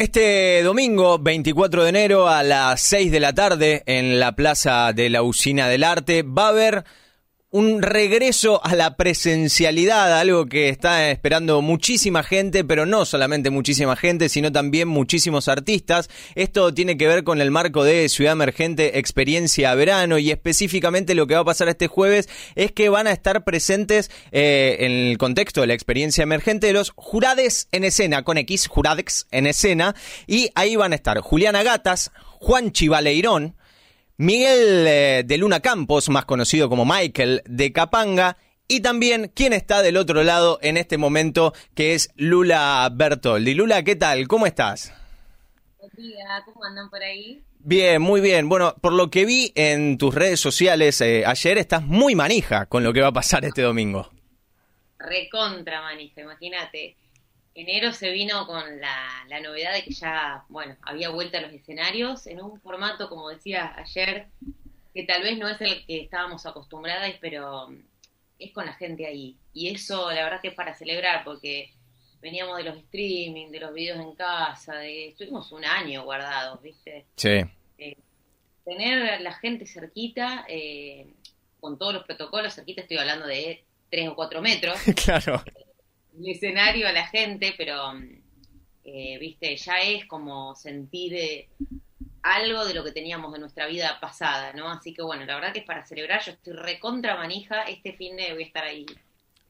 Este domingo, 24 de enero, a las 6 de la tarde, en la Plaza de la Usina del Arte, va a haber un regreso a la presencialidad, algo que está esperando muchísima gente, pero no solamente muchísima gente, sino también muchísimos artistas. Esto tiene que ver con el marco de Ciudad Emergente Experiencia Verano y específicamente lo que va a pasar este jueves es que van a estar presentes eh, en el contexto de la experiencia emergente los jurades en escena, con X, juradex en escena, y ahí van a estar Juliana Gatas, Juan Chivaleirón, Miguel eh, de Luna Campos, más conocido como Michael de Capanga, y también quien está del otro lado en este momento, que es Lula Bertoldi. Lula, ¿qué tal? ¿Cómo estás? Buen día, ¿cómo andan por ahí? Bien, muy bien. Bueno, por lo que vi en tus redes sociales eh, ayer, estás muy manija con lo que va a pasar este domingo. Recontra manija, imagínate enero se vino con la, novedad de que ya, bueno, había vuelta a los escenarios en un formato, como decía ayer, que tal vez no es el que estábamos acostumbradas, pero es con la gente ahí. Y eso, la verdad que es para celebrar, porque veníamos de los streaming, de los videos en casa, de estuvimos un año guardados, ¿viste? Sí. Eh, tener la gente cerquita, eh, con todos los protocolos, cerquita estoy hablando de tres o cuatro metros. claro. Eh, el escenario a la gente, pero, eh, viste, ya es como sentir eh, algo de lo que teníamos en nuestra vida pasada, ¿no? Así que bueno, la verdad que es para celebrar, yo estoy recontra manija, este fin de voy a estar ahí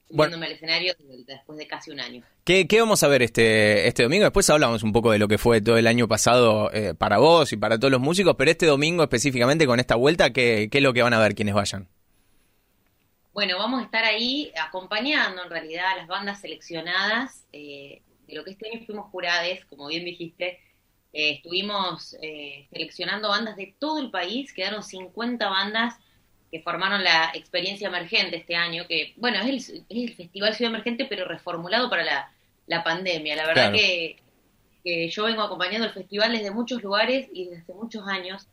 subiéndome al escenario después de casi un año. ¿Qué, ¿Qué, vamos a ver este, este domingo? Después hablamos un poco de lo que fue todo el año pasado eh, para vos y para todos los músicos, pero este domingo específicamente con esta vuelta, ¿qué, ¿qué es lo que van a ver quienes vayan? Bueno, vamos a estar ahí acompañando en realidad a las bandas seleccionadas. Eh, de lo que este año fuimos jurades, como bien dijiste, eh, estuvimos eh, seleccionando bandas de todo el país, quedaron 50 bandas que formaron la experiencia emergente este año, que bueno, es el, es el Festival Ciudad Emergente, pero reformulado para la, la pandemia. La verdad que, que yo vengo acompañando el festival desde muchos lugares y desde hace muchos años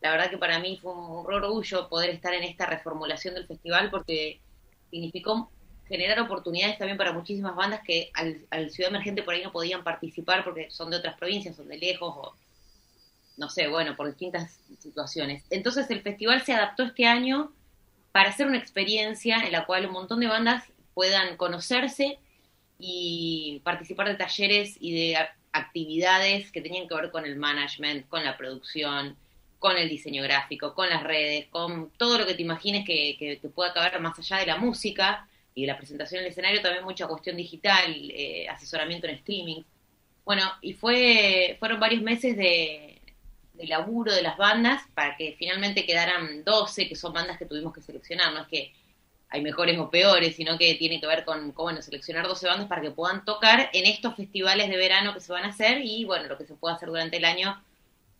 la verdad que para mí fue un orgullo poder estar en esta reformulación del festival porque significó generar oportunidades también para muchísimas bandas que al, Ciudad Emergente por ahí no podían participar porque son de otras provincias, son de lejos o no sé, bueno, por distintas situaciones. Entonces el festival se adaptó este año para hacer una experiencia en la cual un montón de bandas puedan conocerse y participar de talleres y de actividades que tenían que ver con el management, con la producción, con el diseño gráfico, con las redes, con todo lo que te imagines que, que, pueda acabar más allá de la música y de la presentación en el escenario, también mucha cuestión digital, eh, asesoramiento en streaming. Bueno, y fue fueron varios meses de, laburo de las bandas para que finalmente quedaran 12, que son bandas que tuvimos que seleccionar, no es que hay mejores o peores, sino que tiene que ver con, con seleccionar 12 bandas para que puedan tocar en estos festivales de verano que se van a hacer y bueno, lo que se pueda hacer durante el año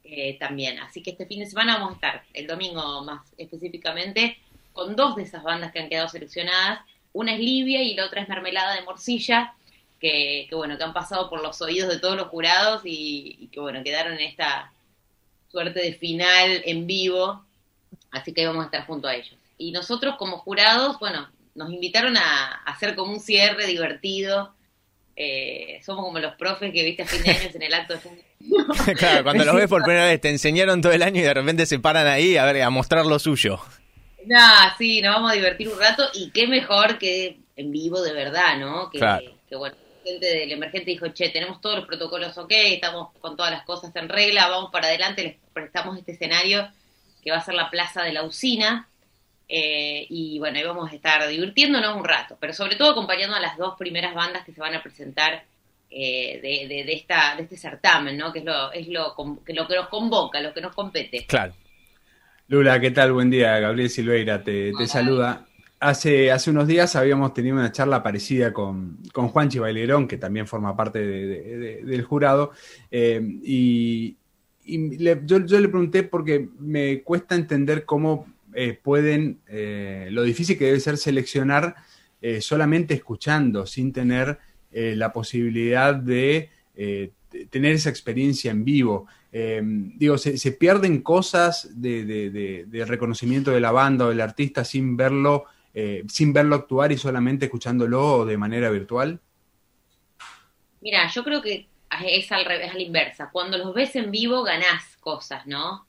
eh, también. Así que este fin de semana vamos a estar, el domingo más específicamente, con dos de esas bandas que han quedado seleccionadas. Una es Libia y la otra es Mermelada de Morcilla, que, bueno, que han pasado por los oídos de todos los jurados y, que bueno, quedaron en esta suerte de final en vivo. Así que vamos a estar junto a ellos. Y nosotros como jurados, bueno, nos invitaron a hacer como un cierre divertido eh, somos como los profes que viste a fin de año en el acto de fin de claro, cuando los ves por primera vez, te enseñaron todo el año y de repente se paran ahí a ver, a mostrar lo suyo. No, sí, nos vamos a divertir un rato y qué mejor que en vivo de verdad, ¿no? Que, que bueno, gente del emergente dijo, che, tenemos todos los protocolos ok, estamos con todas las cosas en regla, vamos para adelante, les prestamos este escenario que va a ser la plaza de la usina, eh, y bueno, ahí vamos a estar divirtiéndonos un rato, pero sobre todo acompañando a las dos primeras bandas que se van a presentar eh, de, esta, de este certamen, ¿no? Que es lo, es lo, que lo que nos convoca, lo que nos compete. Claro. Lula, ¿qué tal? Buen día. Gabriel Silveira te, saluda. Hace, hace unos días habíamos tenido una charla parecida con, con Juanchi Bailerón, que también forma parte del jurado, eh, y, yo, yo, le pregunté porque me cuesta entender cómo eh, pueden, eh, lo difícil que debe ser seleccionar eh, solamente escuchando, sin tener la posibilidad de tener esa experiencia en vivo. digo, se, pierden cosas de, reconocimiento de la banda o del artista sin verlo, sin verlo actuar y solamente escuchándolo de manera virtual. Mira, yo creo que es al revés, a la inversa. Cuando los ves en vivo ganás cosas, ¿no?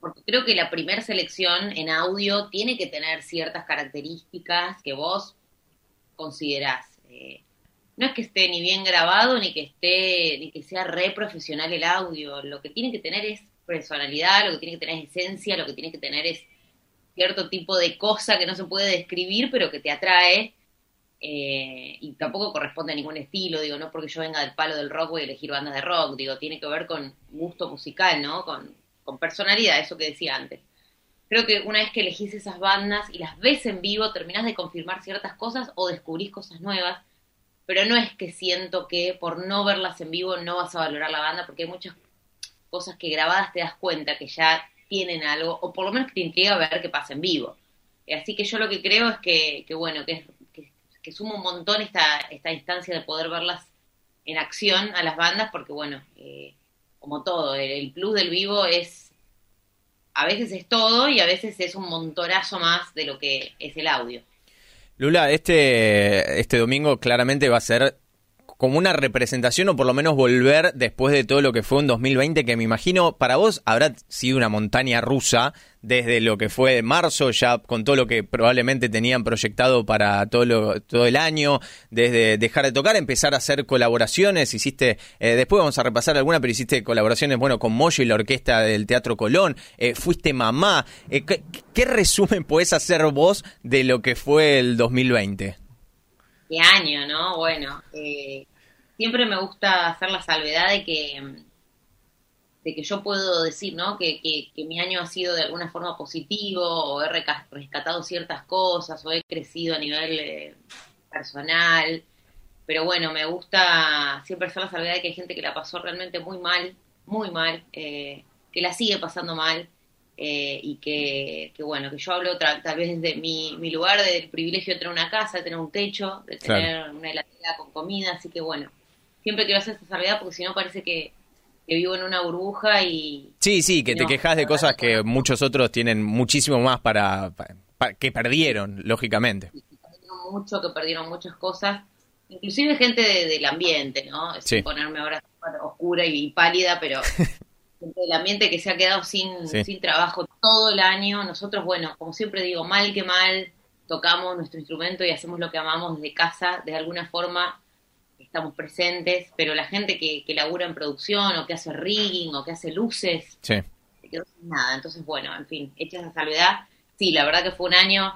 Porque creo que la primera selección en audio tiene que tener ciertas características que vos considerás. Eh, no es que esté ni bien grabado, ni que esté, ni que sea re profesional el audio. Lo que tiene que tener es personalidad, lo que tiene que tener es esencia, lo que tiene que tener es cierto tipo de cosa que no se puede describir, pero que te atrae. Eh, y tampoco corresponde a ningún estilo, digo, no porque yo venga del palo del rock voy a elegir bandas de rock, digo, tiene que ver con gusto musical, ¿no? Con, con personalidad, eso que decía antes. Creo que una vez que elegís esas bandas y las ves en vivo, terminás de confirmar ciertas cosas o descubrís cosas nuevas, pero no es que siento que por no verlas en vivo no vas a valorar la banda, porque hay muchas cosas que grabadas te das cuenta que ya tienen algo, o por lo menos que te intriga ver qué pasa en vivo. Así que yo lo que creo es que, que bueno, que, que, que suma un montón esta, esta instancia de poder verlas en acción a las bandas, porque bueno, eh, como todo, el, plus del vivo es, a veces es todo y a veces es un montonazo más de lo que es el audio. Lula, este, este domingo claramente va a ser como una representación o por lo menos volver después de todo lo que fue un 2020 que me imagino para vos habrá sido una montaña rusa desde lo que fue marzo ya con todo lo que probablemente tenían proyectado para todo todo el año desde dejar de tocar empezar a hacer colaboraciones hiciste eh, después vamos a repasar alguna pero hiciste colaboraciones bueno con Moyo y la orquesta del Teatro Colón eh, fuiste mamá eh, ¿qué, ¿qué, resumen podés hacer vos de lo que fue el 2020 qué año, ¿no? Bueno, eh, siempre me gusta hacer la salvedad de que, que yo puedo decir, ¿no? Que, que, mi año ha sido de alguna forma positivo, o he rescatado ciertas cosas, o he crecido a nivel eh, personal. Pero bueno, me gusta siempre hacer la salvedad de que hay gente que la pasó realmente muy mal, muy mal, eh, que la sigue pasando mal, eh, y que, bueno, que yo hablo tal vez desde mi, mi lugar del privilegio de tener una casa, de tener un techo, de tener una heladera con comida, así que bueno, siempre quiero hacer esta salvedad porque si no parece que, vivo en una burbuja y... Sí, sí, que te quejas de cosas que muchos otros tienen muchísimo más para, que perdieron, lógicamente. que perdieron mucho, que perdieron muchas cosas, inclusive gente del ambiente, ¿no? Sin ponerme ahora oscura y pálida, pero del ambiente que se ha quedado sin, sin trabajo todo el año. Nosotros, bueno, como siempre digo, mal que mal, tocamos nuestro instrumento y hacemos lo que amamos desde casa, de alguna forma estamos presentes, pero la gente que, que labura en producción o que hace rigging o que hace luces, se quedó sin nada. Entonces, bueno, en fin, hecha esa salvedad, sí, la verdad que fue un año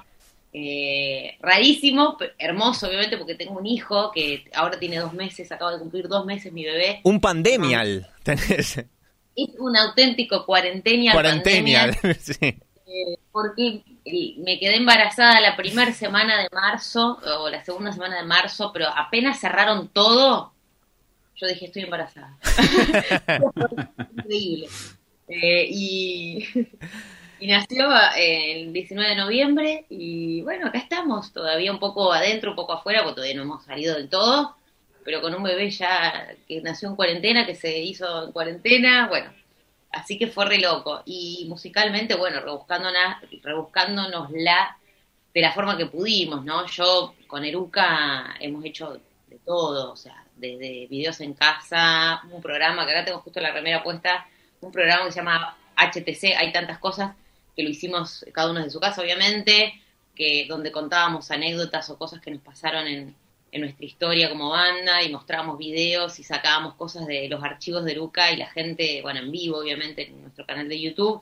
eh, rarísimo, hermoso obviamente porque tengo un hijo que ahora tiene dos meses, acaba de cumplir dos meses mi bebé. Un pandemial, tenés es un auténtico cuarentenial. Cuarentenial, sí. Eh, porque me quedé embarazada la primera semana de marzo o la segunda semana de marzo, pero apenas cerraron todo, yo dije estoy embarazada. Increíble. Eh, y, y, nació eh, el 19 de noviembre y bueno, acá estamos, todavía un poco adentro, un poco afuera, porque todavía no hemos salido del todo pero con un bebé ya que nació en cuarentena, que se hizo en cuarentena, bueno, así que fue re loco. Y musicalmente, bueno, rebuscándonos, rebuscándonos la de la forma que pudimos, ¿no? Yo con Eruca hemos hecho de todo, o sea, desde videos en casa, un programa, que acá tengo justo la remera puesta, un programa que se llama HTC, hay tantas cosas que lo hicimos cada uno de su casa, obviamente, que donde contábamos anécdotas o cosas que nos pasaron en, en nuestra historia como banda y mostrábamos videos y sacábamos cosas de los archivos de Luca y la gente, bueno, en vivo obviamente en nuestro canal de YouTube,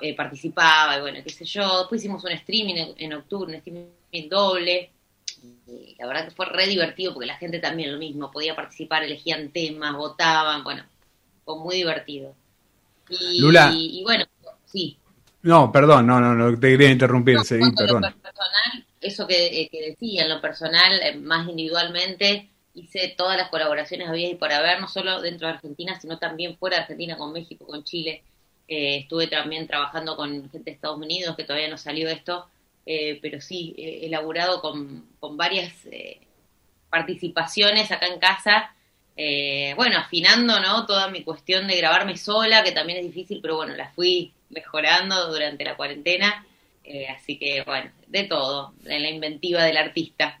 eh, participaba y bueno, qué sé yo. Después hicimos un streaming en, octubre, un streaming doble. Y la verdad que fue re divertido porque la gente también lo mismo, podía participar, elegían temas, votaban, bueno, fue muy divertido. Y, Lula. Y, bueno, sí. No, perdón, no, no, no te quería interrumpir, no, perdón eso que, que, decía, en lo personal, eh, más individualmente, hice todas las colaboraciones había y por haber, no solo dentro de Argentina, sino también fuera de Argentina, con México, con Chile. Eh, estuve también trabajando con gente de Estados Unidos, que todavía no salió esto, eh, pero sí, he elaborado con, con varias participaciones acá en casa. bueno, afinando, ¿no? Toda mi cuestión de grabarme sola, que también es difícil, pero bueno, la fui mejorando durante la cuarentena. Eh, así que, bueno, de todo, en la inventiva del artista.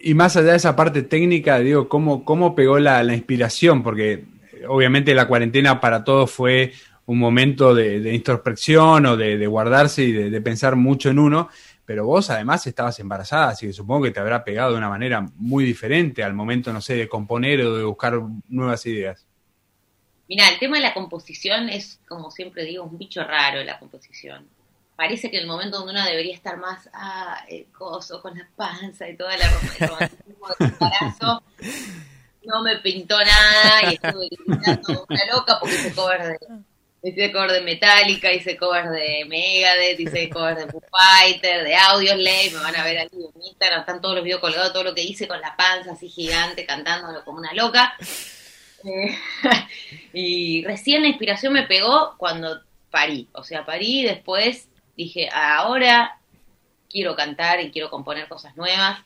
y más allá de esa parte técnica, digo, ¿cómo, cómo pegó la, inspiración? Porque obviamente la cuarentena para todos fue un momento de, introspección o de, guardarse y de, pensar mucho en uno, pero vos además estabas embarazada, así que supongo que te habrá pegado de una manera muy diferente al momento, no sé, de componer o de buscar nuevas ideas. Mira, el tema de la composición es, como siempre digo, un bicho raro la composición. Parece que el momento donde uno debería estar más, ah, el coso, con la panza y toda la ropa de embarazo, no me pintó nada y estuve gritando una loca porque hice cover de, hice cover de Metallica, hice cover de Megadeth, hice cover de Foo Fighter, de Audioslave, me van a ver aquí en Instagram, están todos los videos colgados, todo lo que hice con la panza así gigante, cantándolo como una loca. Eh, y recién la inspiración me pegó cuando parí. O sea, parí después dije, ahora quiero cantar y quiero componer cosas nuevas.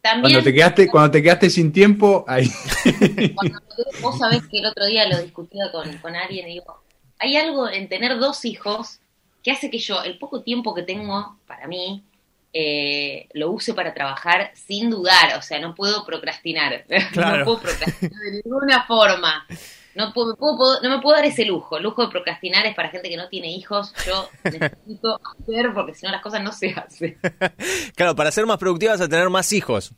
También, cuando te quedaste, cuando te quedaste sin tiempo, ahí. vos sabés que el otro día lo discutía con, con alguien y digo, hay algo en tener dos hijos que hace que yo, el poco tiempo que tengo para mí, eh, lo use para trabajar sin dudar, o sea, no puedo procrastinar, no puedo procrastinar de ninguna forma. No, puedo, no me puedo dar ese lujo. El lujo de procrastinar es para gente que no tiene hijos. Yo necesito hacer porque si no las cosas no se hacen. Claro, para ser más productivas a tener más hijos.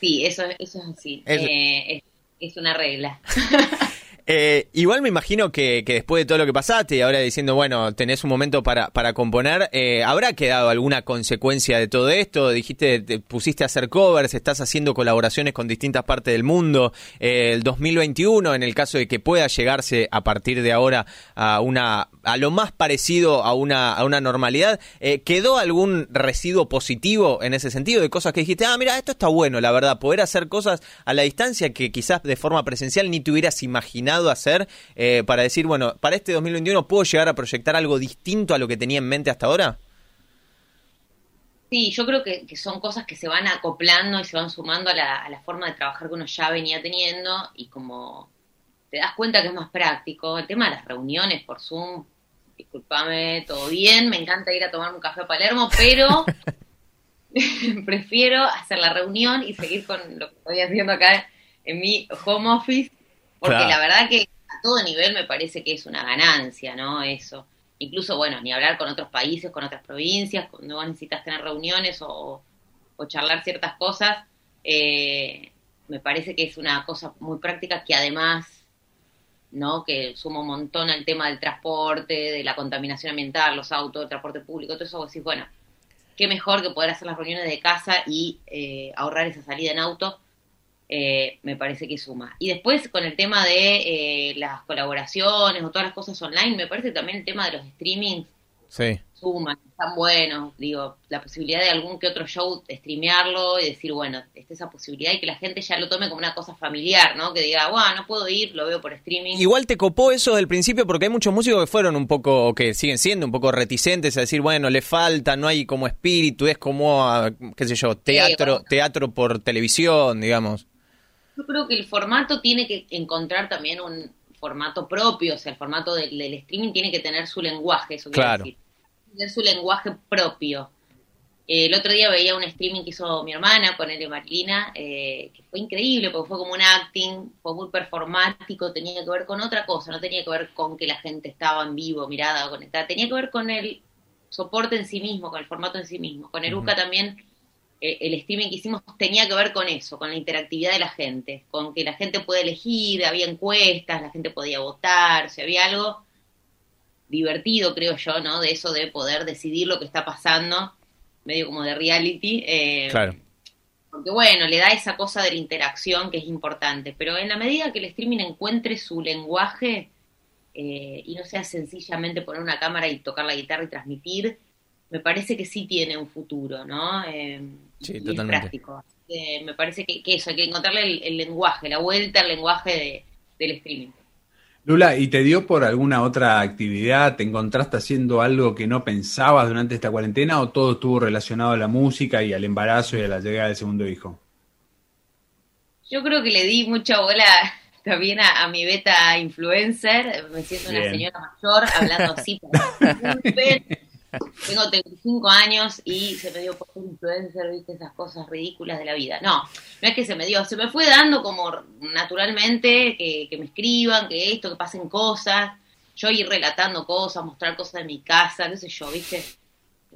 Sí, eso, eso es así. Eh, es una regla. Eh, igual me imagino que, después de todo lo que pasaste y ahora diciendo, bueno, tenés un momento para, componer, eh, ¿habrá quedado alguna consecuencia de todo esto? Dijiste, te pusiste a hacer covers, estás haciendo colaboraciones con distintas partes del mundo. Eh, el 2021, en el caso de que pueda llegarse a partir de ahora a una a lo más parecido a una, a una normalidad, ¿quedó algún residuo positivo en ese sentido de cosas que dijiste, ah, mira, esto está bueno, la verdad, poder hacer cosas a la distancia que quizás de forma presencial ni te hubieras imaginado? Hacer eh, para decir, bueno, para este 2021 puedo llegar a proyectar algo distinto a lo que tenía en mente hasta ahora? Sí, yo creo que, son cosas que se van acoplando y se van sumando a la, a la, forma de trabajar que uno ya venía teniendo y como te das cuenta que es más práctico. El tema de las reuniones por Zoom, discúlpame, todo bien, me encanta ir a tomar un café a Palermo, pero prefiero hacer la reunión y seguir con lo que estoy haciendo acá en mi home office porque la verdad que a todo nivel me parece que es una ganancia, ¿no? Eso. Incluso, bueno, ni hablar con otros países, con otras provincias, cuando vos necesitas tener reuniones o, charlar ciertas cosas, eh, me parece que es una cosa muy práctica que además, ¿no? Que suma un montón al tema del transporte, de la contaminación ambiental, los autos, el transporte público, todo eso, vos decís, bueno, qué mejor que poder hacer las reuniones de casa y eh, ahorrar esa salida en auto eh, me parece que suma. Y después con el tema de eh, las colaboraciones o todas las cosas online, me parece también el tema de los streamings sí. suman, están buenos. Digo, la posibilidad de algún que otro show streamearlo y decir, bueno, está esa posibilidad y que la gente ya lo tome como una cosa familiar, ¿no? Que diga, wow, no puedo ir, lo veo por streaming. Igual te copó eso del principio porque hay muchos músicos que fueron un poco, o que siguen siendo un poco reticentes a decir, bueno, le falta, no hay como espíritu, es como, ah, qué sé yo, teatro, teatro por televisión, digamos. Yo creo que el formato tiene que encontrar también un formato propio, o sea, el formato del, streaming tiene que tener su lenguaje, eso quiere decir. Tener su lenguaje propio. el otro día veía un streaming que hizo mi hermana, ponele Marilina, eh, que fue increíble porque fue como un acting, fue muy performático, tenía que ver con otra cosa, no tenía que ver con que la gente estaba en vivo, mirada o conectada, tenía que ver con el soporte en sí mismo, con el formato en sí mismo. Con Eruca también eh, el streaming que hicimos tenía que ver con eso, con la interactividad de la gente, con que la gente puede elegir, había encuestas, la gente podía votar, si había algo divertido, creo yo, ¿no? De eso de poder decidir lo que está pasando, medio como de reality. Eh, claro. Porque bueno, le da esa cosa de la interacción que es importante, pero en la medida que el streaming encuentre su lenguaje eh, y no sea sencillamente poner una cámara y tocar la guitarra y transmitir, me parece que sí tiene un futuro, ¿no? Eh, sí, totalmente. práctico. me parece que, eso, hay que encontrarle el, lenguaje, la vuelta al lenguaje del streaming. Lula, ¿y te dio por alguna otra actividad? ¿Te encontraste haciendo algo que no pensabas durante esta cuarentena o todo estuvo relacionado a la música y al embarazo y a la llegada del segundo hijo? Yo creo que le di mucha bola también a, mi beta influencer, me siento una señora mayor hablando así, tengo 35 años y se me dio por ser influencer, viste, esas cosas ridículas de la vida. No, no es que se me dio, se me fue dando como naturalmente que, me escriban, que esto, que pasen cosas, yo ir relatando cosas, mostrar cosas de mi casa, qué sé yo, viste,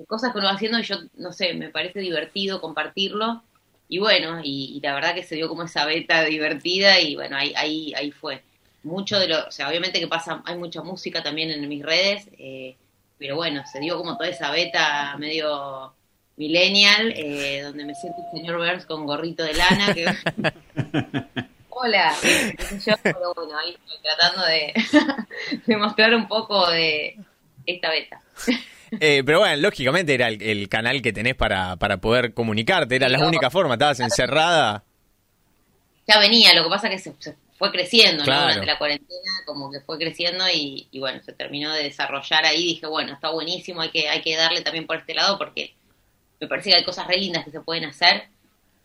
cosas que uno va haciendo y yo, no sé, me parece divertido compartirlo. Y bueno, y, la verdad que se dio como esa beta divertida y bueno, ahí, ahí, ahí fue. Mucho de lo, o sea, obviamente que pasa, hay mucha música también en mis redes, eh, pero bueno, se dio como toda esa beta medio millennial, eh, donde me siento el señor Burns con gorrito de lana. Que... Hola, yo, pero bueno, ahí estoy tratando de, de mostrar un poco de esta beta. Eh, pero bueno, lógicamente era el, canal que tenés para, para poder comunicarte, era la única forma, estabas encerrada. Ya venía, lo que pasa es que se, fue creciendo, ¿no? Durante la cuarentena, como que fue creciendo y, bueno, se terminó de desarrollar ahí. Dije, bueno, está buenísimo, hay que, hay que darle también por este lado porque me parece que hay cosas re lindas que se pueden hacer.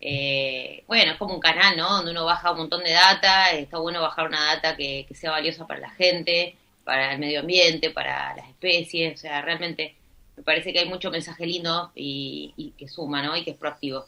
Eh, bueno, es como un canal, ¿no? Donde uno baja un montón de data, está bueno bajar una data que, que sea valiosa para la gente para el medio ambiente, para las especies, o sea, realmente me parece que hay mucho mensaje lindo y, que suma, ¿no? Y que es proactivo.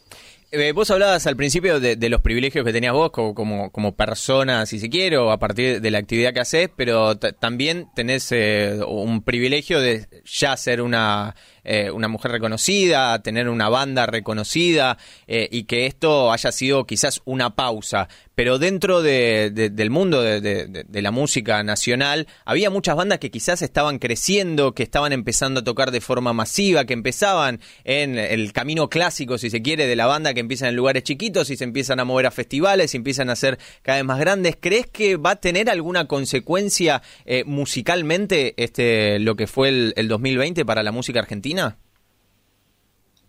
Eh, vos hablabas al principio de, los privilegios que tenías vos como, como, persona, si se quiere, o a partir de la actividad que haces, pero también tenés eh, un privilegio de ya ser una eh, una mujer reconocida, tener una banda reconocida eh, y que esto haya sido quizás una pausa. Pero dentro del mundo de, la música nacional había muchas bandas que quizás estaban creciendo, que estaban empezando a tocar de forma masiva, que empezaban en el camino clásico, si se quiere, de la banda que empiezan en lugares chiquitos y se empiezan a mover a festivales y empiezan a ser cada vez más grandes. ¿Crees que va a tener alguna consecuencia eh, musicalmente este lo que fue el, el 2020 para la música argentina?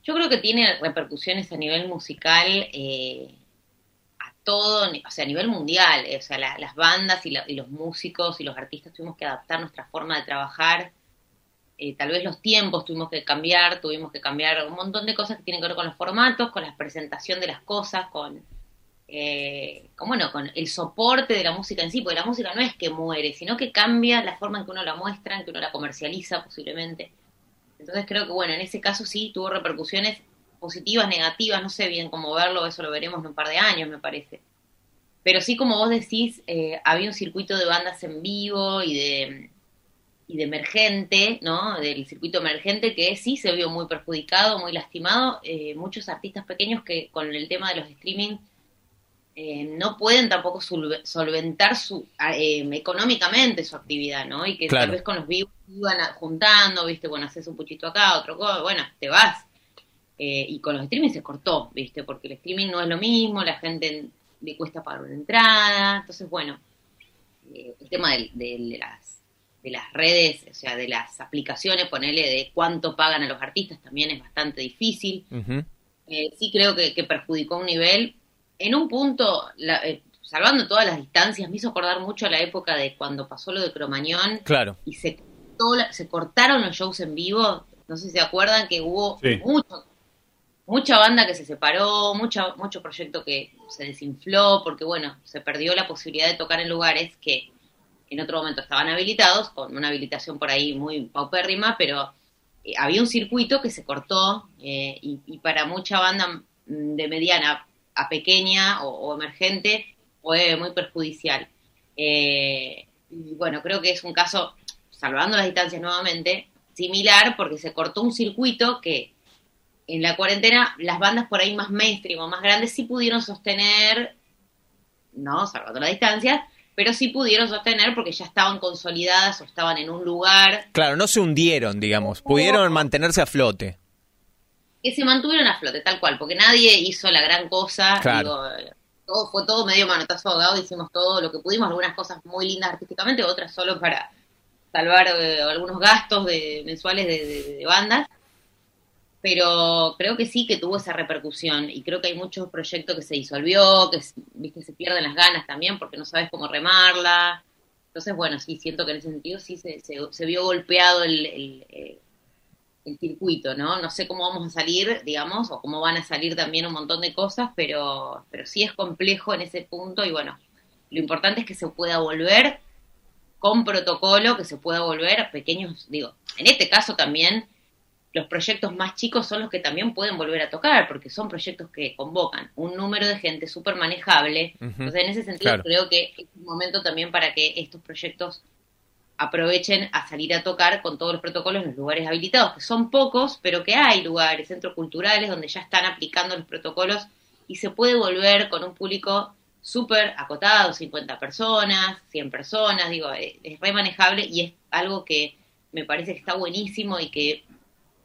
Yo creo que tiene repercusiones a nivel musical eh, a todo, o sea, a nivel mundial. Eh, o sea, las bandas y, los músicos y los artistas tuvimos que adaptar nuestra forma de trabajar. Eh, tal vez los tiempos tuvimos que cambiar, tuvimos que cambiar un montón de cosas que tienen que ver con los formatos, con la presentación de las cosas, con, con, bueno, con el soporte de la música en sí, porque la música no es que muere, sino que cambia la forma en que uno la muestra, en que uno la comercializa posiblemente. Entonces creo que, bueno, en ese caso sí tuvo repercusiones positivas, negativas, no sé bien cómo verlo, eso lo veremos en un par de años, me parece. Pero sí, como vos decís, eh, había un circuito de bandas en vivo y de, y de emergente, ¿no? Del circuito emergente que sí se vio muy perjudicado, muy lastimado. Eh, muchos artistas pequeños que con el tema de los streaming eh, no pueden tampoco solventar su, eh, económicamente su actividad, ¿no? Y que tal vez con los vivos iban juntando, ¿viste? Bueno, haces un puchito acá, otro, bueno, te vas. Eh, y con los streaming se cortó, ¿viste? Porque el streaming no es lo mismo, la gente le cuesta pagar una entrada. Entonces, bueno, el tema de, las, de las redes, o sea, de las aplicaciones, ponerle de cuánto pagan a los artistas también es bastante difícil. sí creo que, que perjudicó un nivel, en un punto, eh, salvando todas las distancias, me hizo acordar mucho a la época de cuando pasó lo de Cromañón. Claro. Y se, se cortaron los shows en vivo. No sé si se acuerdan que hubo mucho, mucha banda que se separó, mucha, mucho proyecto que se desinfló, porque bueno, se perdió la posibilidad de tocar en lugares que en otro momento estaban habilitados, con una habilitación por ahí muy paupérrima, pero eh, había un circuito que se cortó eh, y, para mucha banda de mediana a pequeña o, emergente fue muy perjudicial. Eh, y bueno, creo que es un caso, salvando las distancias nuevamente, similar porque se cortó un circuito que en la cuarentena las bandas por ahí más mainstream o más grandes sí pudieron sostener, no, salvando las distancias, pero sí pudieron sostener porque ya estaban consolidadas o estaban en un lugar. Claro, no se hundieron, digamos, pudieron mantenerse a flote que se mantuvieron a flote, tal cual, porque nadie hizo la gran cosa. todo, fue todo medio manotazo ahogado, hicimos todo lo que pudimos, algunas cosas muy lindas artísticamente, otras solo para salvar eh, algunos gastos de, mensuales de, bandas. Pero creo que sí que tuvo esa repercusión y creo que hay muchos proyectos que se disolvió, que viste se pierden las ganas también porque no sabes cómo remarla. Entonces, bueno, sí, siento que en ese sentido sí se, se, vio golpeado el, el el circuito, ¿no? No sé cómo vamos a salir, digamos, o cómo van a salir también un montón de cosas, pero, pero sí es complejo en ese punto y bueno, lo importante es que se pueda volver con protocolo, que se pueda volver pequeños, digo, en este caso también los proyectos más chicos son los que también pueden volver a tocar, porque son proyectos que convocan un número de gente súper manejable. Entonces, en ese sentido, creo que es un momento también para que estos proyectos aprovechen a salir a tocar con todos los protocolos en los lugares habilitados, que son pocos, pero que hay lugares, centros culturales, donde ya están aplicando los protocolos y se puede volver con un público súper acotado, 50 personas, 100 personas, digo, es re manejable y es algo que me parece que está buenísimo y que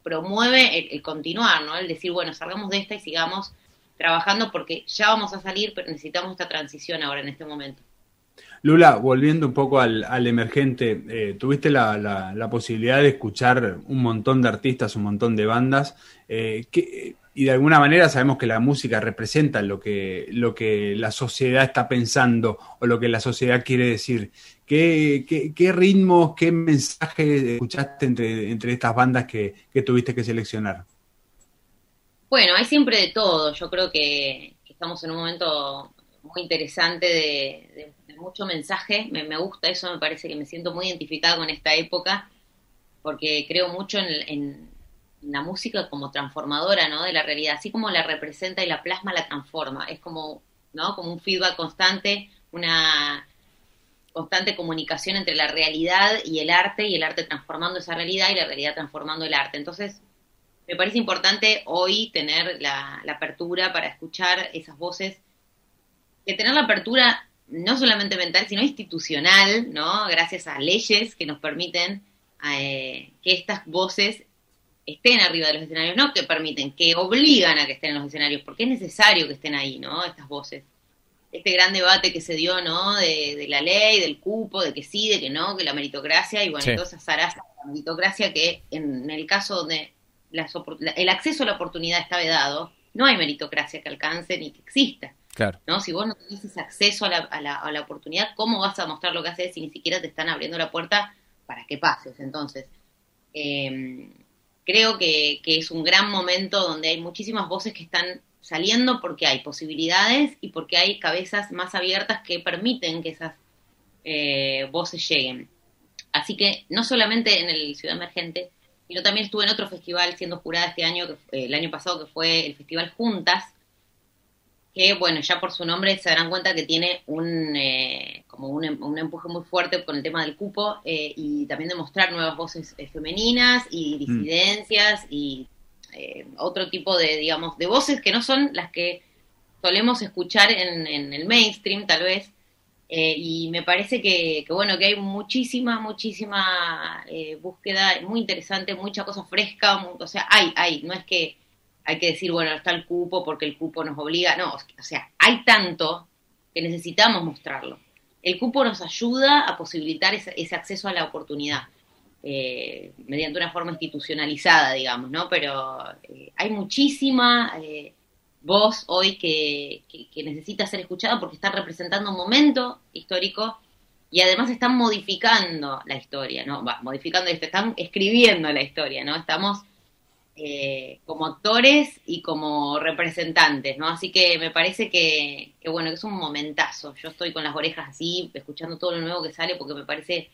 promueve el, continuar, ¿no? El decir, bueno, salgamos de esta y sigamos trabajando porque ya vamos a salir, pero necesitamos esta transición ahora en este momento. Lula, volviendo un poco al, emergente, eh, tuviste la, la, posibilidad de escuchar un montón de artistas, un montón de bandas, eh, y de alguna manera sabemos que la música representa lo que, lo que la sociedad está pensando o lo que la sociedad quiere decir. ¿Qué, qué, ritmos, qué mensajes escuchaste entre, entre estas bandas que, tuviste que seleccionar? Bueno, hay siempre de todo. Yo creo que, estamos en un momento muy interesante de, mucho mensaje. Me, gusta eso, me parece que me siento muy identificada con esta época, porque creo mucho en, la música como transformadora, ¿no? De la realidad, así como la representa y la plasma, la transforma. Es como, ¿no? Como un feedback constante, una constante comunicación entre la realidad y el arte, y el arte transformando esa realidad y la realidad transformando el arte. Entonces, me parece importante hoy tener la, apertura para escuchar esas voces, que tener la apertura no solamente mental, sino institucional, ¿no? Gracias a leyes que nos permiten eh, que estas voces estén arriba de los escenarios, no que permiten, que obligan a que estén en los escenarios, porque es necesario que estén ahí, ¿no? Estas voces este gran debate que se dio, ¿no? De, la ley, del cupo, de que sí, de que no, que la meritocracia, y bueno, entonces esas la meritocracia que en, el caso donde el acceso a la oportunidad está vedado, no hay meritocracia que alcance ni que exista. Claro. ¿no? Si vos no tenés acceso a la, a, la, a la, oportunidad, ¿cómo vas a mostrar lo que haces si ni siquiera te están abriendo la puerta para que pases? Entonces, em, creo que, que es un gran momento donde hay muchísimas voces que están saliendo porque hay posibilidades y porque hay cabezas más abiertas que permiten que esas eh, voces lleguen. Así que no solamente en el Ciudad Emergente, sino también estuve en otro festival siendo jurada este año, que, el año pasado, que fue el Festival Juntas, que bueno, ya por su nombre se darán cuenta que tiene un, eh, como un, un, empuje muy fuerte con el tema del cupo eh, y también de mostrar nuevas voces femeninas y mm. disidencias y eh, otro tipo de, digamos, de voces que no son las que solemos escuchar en, el mainstream, tal vez. Eh, y me parece que, bueno, que hay muchísima, muchísima eh, búsqueda muy interesante, mucha cosa fresca, o sea, hay, hay, no es que hay que decir, bueno, está el cupo porque el cupo nos obliga, no, o sea, hay tanto que necesitamos mostrarlo. El cupo nos ayuda a posibilitar ese acceso a la oportunidad eh, mediante una forma institucionalizada, digamos, ¿no? Pero eh, hay muchísima eh, voz hoy que, necesita ser escuchada porque está representando un momento histórico y además están modificando la historia, ¿no? Va, modificando esto, están escribiendo la historia, ¿no? Estamos eh, como actores y como representantes, ¿no? Así que me parece que, que, bueno, que es un momentazo. Yo estoy con las orejas así, escuchando todo lo nuevo que sale porque me parece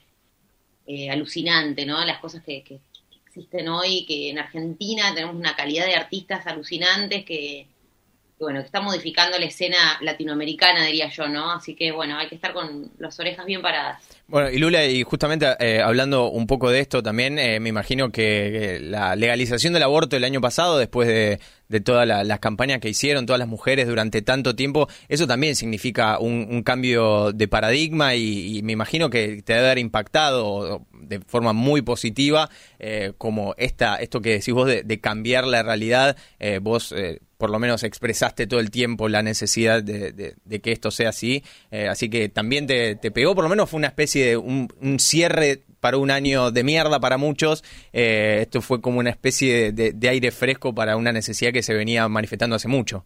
eh, alucinante, ¿no? Las cosas que, existen hoy, que en Argentina tenemos una calidad de artistas alucinantes que, bueno, que está modificando la escena latinoamericana, diría yo, ¿no? Así que, bueno, hay que estar con las orejas bien paradas. Bueno, y Lula, y justamente eh, hablando un poco de esto también, eh, me imagino que la legalización del aborto el año pasado, después de, de todas las campañas que hicieron todas las mujeres durante tanto tiempo, eso también significa un, cambio de paradigma y, me imagino que te debe haber impactado de forma muy positiva eh, como esta, esto que decís vos de, cambiar la realidad, eh, vos eh, por lo menos expresaste todo el tiempo la necesidad de, que esto sea así, así que también te, pegó, por lo menos fue una especie de un cierre un año de mierda para muchos. Eh, esto fue como una especie de, aire fresco para una necesidad que se venía manifestando hace mucho.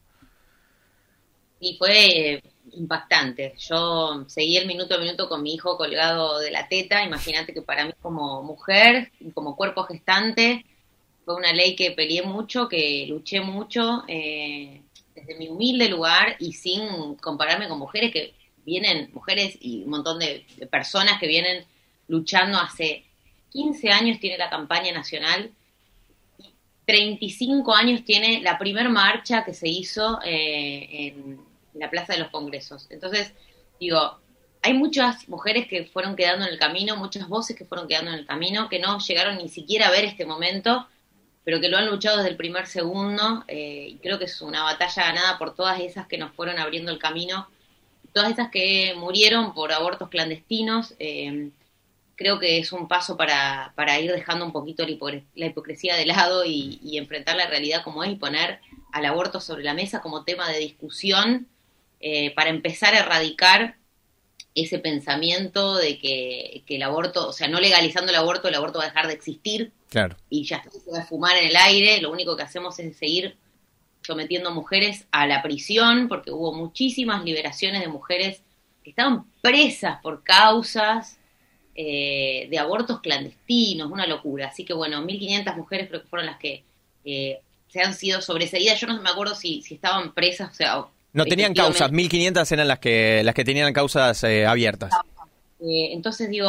Y fue impactante. Yo seguí el minuto a minuto con mi hijo colgado de la teta. Imagínate que para mí como mujer, como cuerpo gestante, fue una ley que peleé mucho, que luché mucho eh, desde mi humilde lugar y sin compararme con mujeres que vienen, mujeres y un montón de personas que vienen luchando hace 15 años, tiene la campaña nacional. 35 años tiene la primer marcha que se hizo eh, en la Plaza de los Congresos. Entonces, digo, hay muchas mujeres que fueron quedando en el camino, muchas voces que fueron quedando en el camino, que no llegaron ni siquiera a ver este momento, pero que lo han luchado desde el primer segundo, eh, y creo que es una batalla ganada por todas esas que nos fueron abriendo el camino, todas esas que murieron por abortos clandestinos. Eh, creo que es un paso para, para ir dejando un poquito la, hipocresía de lado y, y, enfrentar la realidad como es y poner al aborto sobre la mesa como tema de discusión eh, para empezar a erradicar ese pensamiento de que, el aborto, o sea, no legalizando el aborto, el aborto va a dejar de existir claro. y ya se va a fumar en el aire, lo único que hacemos es seguir sometiendo mujeres a la prisión, porque hubo muchísimas liberaciones de mujeres que estaban presas por causas eh, de abortos clandestinos, una locura. Así que bueno, 1.500 mujeres creo que fueron las que eh, se han sido sobreseídas. Yo no me acuerdo si, si estaban presas, o sea... No tenían causas, 1.500 eran las que, las que tenían causas eh, abiertas. entonces digo,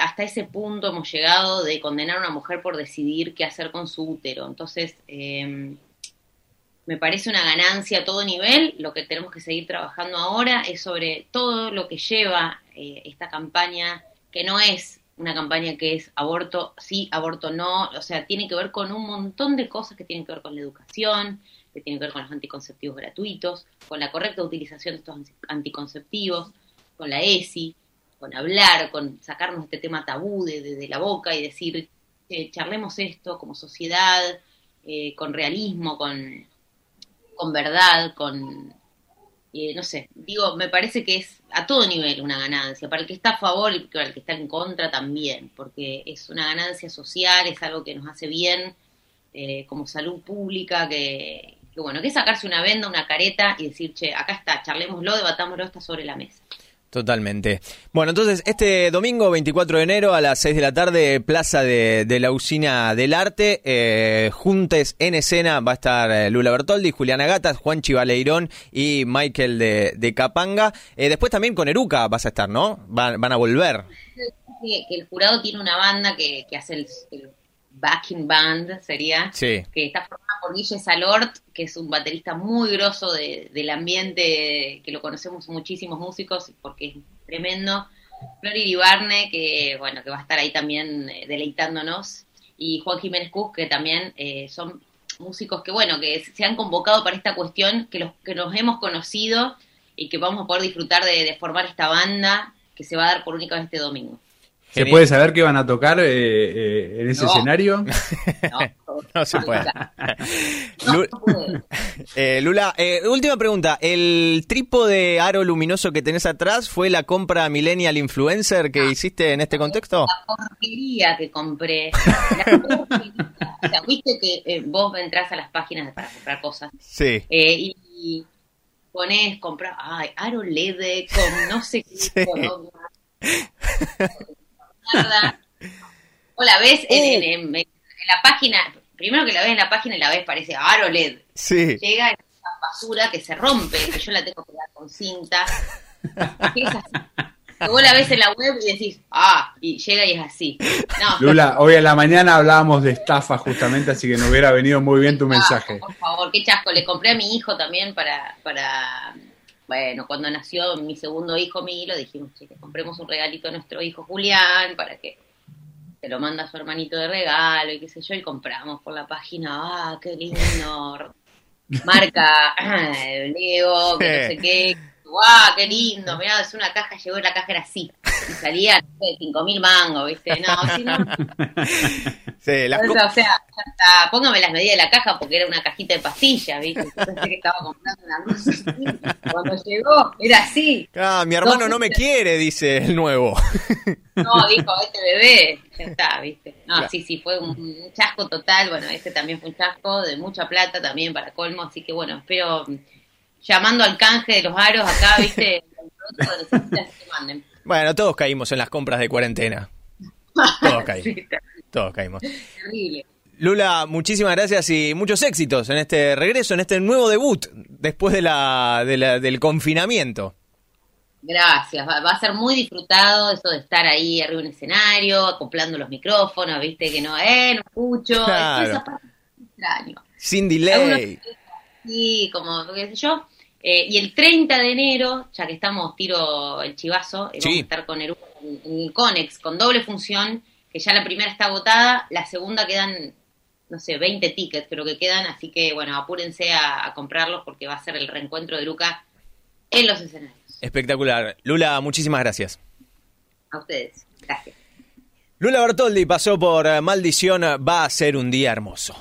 hasta ese punto hemos llegado de condenar a una mujer por decidir qué hacer con su útero. Entonces, me parece una ganancia a todo nivel. Lo que tenemos que seguir trabajando ahora es sobre todo lo que lleva esta campaña que no es una campaña que es aborto sí, aborto no, o sea, tiene que ver con un montón de cosas que tienen que ver con la educación, que tienen que ver con los anticonceptivos gratuitos, con la correcta utilización de estos anticonceptivos, con la ESI, con hablar, con sacarnos este tema tabú de, la boca y decir, eh, charlemos esto como sociedad, eh, con realismo, con, con verdad, con no sé, digo, me parece que es a todo nivel una ganancia, para el que está a favor y para el que está en contra también, porque es una ganancia social, es algo que nos hace bien eh, como salud pública, que, que, bueno, que es sacarse una venda, una careta y decir, che, acá está, charlémoslo, debatámoslo, está sobre la mesa. Totalmente. Bueno, entonces este domingo 24 de enero a las 6 de la tarde, Plaza de, la Usina del Arte, eh, Juntes en escena, va a estar eh, Lula Bertoldi, Juliana Gatas, Juan Chivaleirón y Michael de, Capanga. Eh, después también con Eruca vas a estar, ¿no? Van, a volver. Que, el jurado tiene una banda que, hace el backing band sería, que está formada por Guille Salort, que es un baterista muy grosso del ambiente, que lo conocemos muchísimos músicos porque es tremendo. Flori Ibarne, que bueno, que va a estar ahí también eh, deleitándonos, y Juan Jiménez Cus, que también eh, son músicos que bueno, que se han convocado para esta cuestión, que los que nos hemos conocido y que vamos a poder disfrutar de, de formar esta banda que se va a dar por única vez este domingo. ¿Se puede saber qué van a tocar eh, eh, en ese escenario? No, no se puede. Eh, Lula, última pregunta. ¿El trípode aro luminoso que tenés atrás fue la compra Millennial Influencer que hiciste en este contexto? La porquería que compré. o sea, viste que vos entras a las páginas para comprar cosas. Sí. y, y ponés, comprar, ay, aro LED con no sé qué. O la ves en, la página, primero que la ves en la página y la ves parece aro LED. Sí. Llega esa basura que se rompe, que yo la tengo que dar con cinta. Es así. Que vos la ves en la web y decís, ah, y llega y es así. Lula, hoy en la mañana hablábamos de estafa justamente, así que no hubiera venido muy bien tu mensaje. Por favor, qué chasco. Le compré a mi hijo también para, para bueno, cuando nació mi segundo hijo Milo, dijimos, que compremos un regalito a nuestro hijo Julián para que se lo manda a su hermanito de regalo y qué sé yo, y compramos por la página, ah, qué lindo, marca Leo, que no sé qué, guau, qué lindo, mirá, es una caja, llegó la caja era así, y salía, no sé, cinco mil mangos, ¿viste? No, si no... Sí, las o sea, ya está, póngame las medidas de la caja porque era una cajita de pastillas, ¿viste? Entonces que estaba comprando una cosa Cuando llegó, era así. Ah, mi hermano no me quiere, dice el nuevo. No, dijo, este bebé, ya está, ¿viste? No, sí, sí, fue un chasco total. Bueno, este también fue un chasco de mucha plata también para colmo, así que bueno, espero llamando al canje de los aros acá, ¿viste? Bueno, todos caímos en las compras de cuarentena. Todos caímos. Todos caímos. Terrible. Lula, muchísimas gracias y muchos éxitos en este regreso, en este nuevo debut después de la, del confinamiento. Gracias, va, a ser muy disfrutado eso de estar ahí arriba en un escenario, acoplando los micrófonos, viste que no, eh, no escucho. año. Sin delay. Sí, como qué sé yo. Eh, y el 30 de enero, ya que estamos tiro el chivazo, eh, vamos a estar con el, Conex, con doble función, que ya la primera está agotada, la segunda quedan, no sé, 20 tickets creo que quedan, así que bueno, apúrense a, a comprarlos porque va a ser el reencuentro de Luca en los escenarios. Espectacular. Lula, muchísimas gracias. A ustedes. Gracias. Lula Bertoldi pasó por Maldición, va a ser un día hermoso.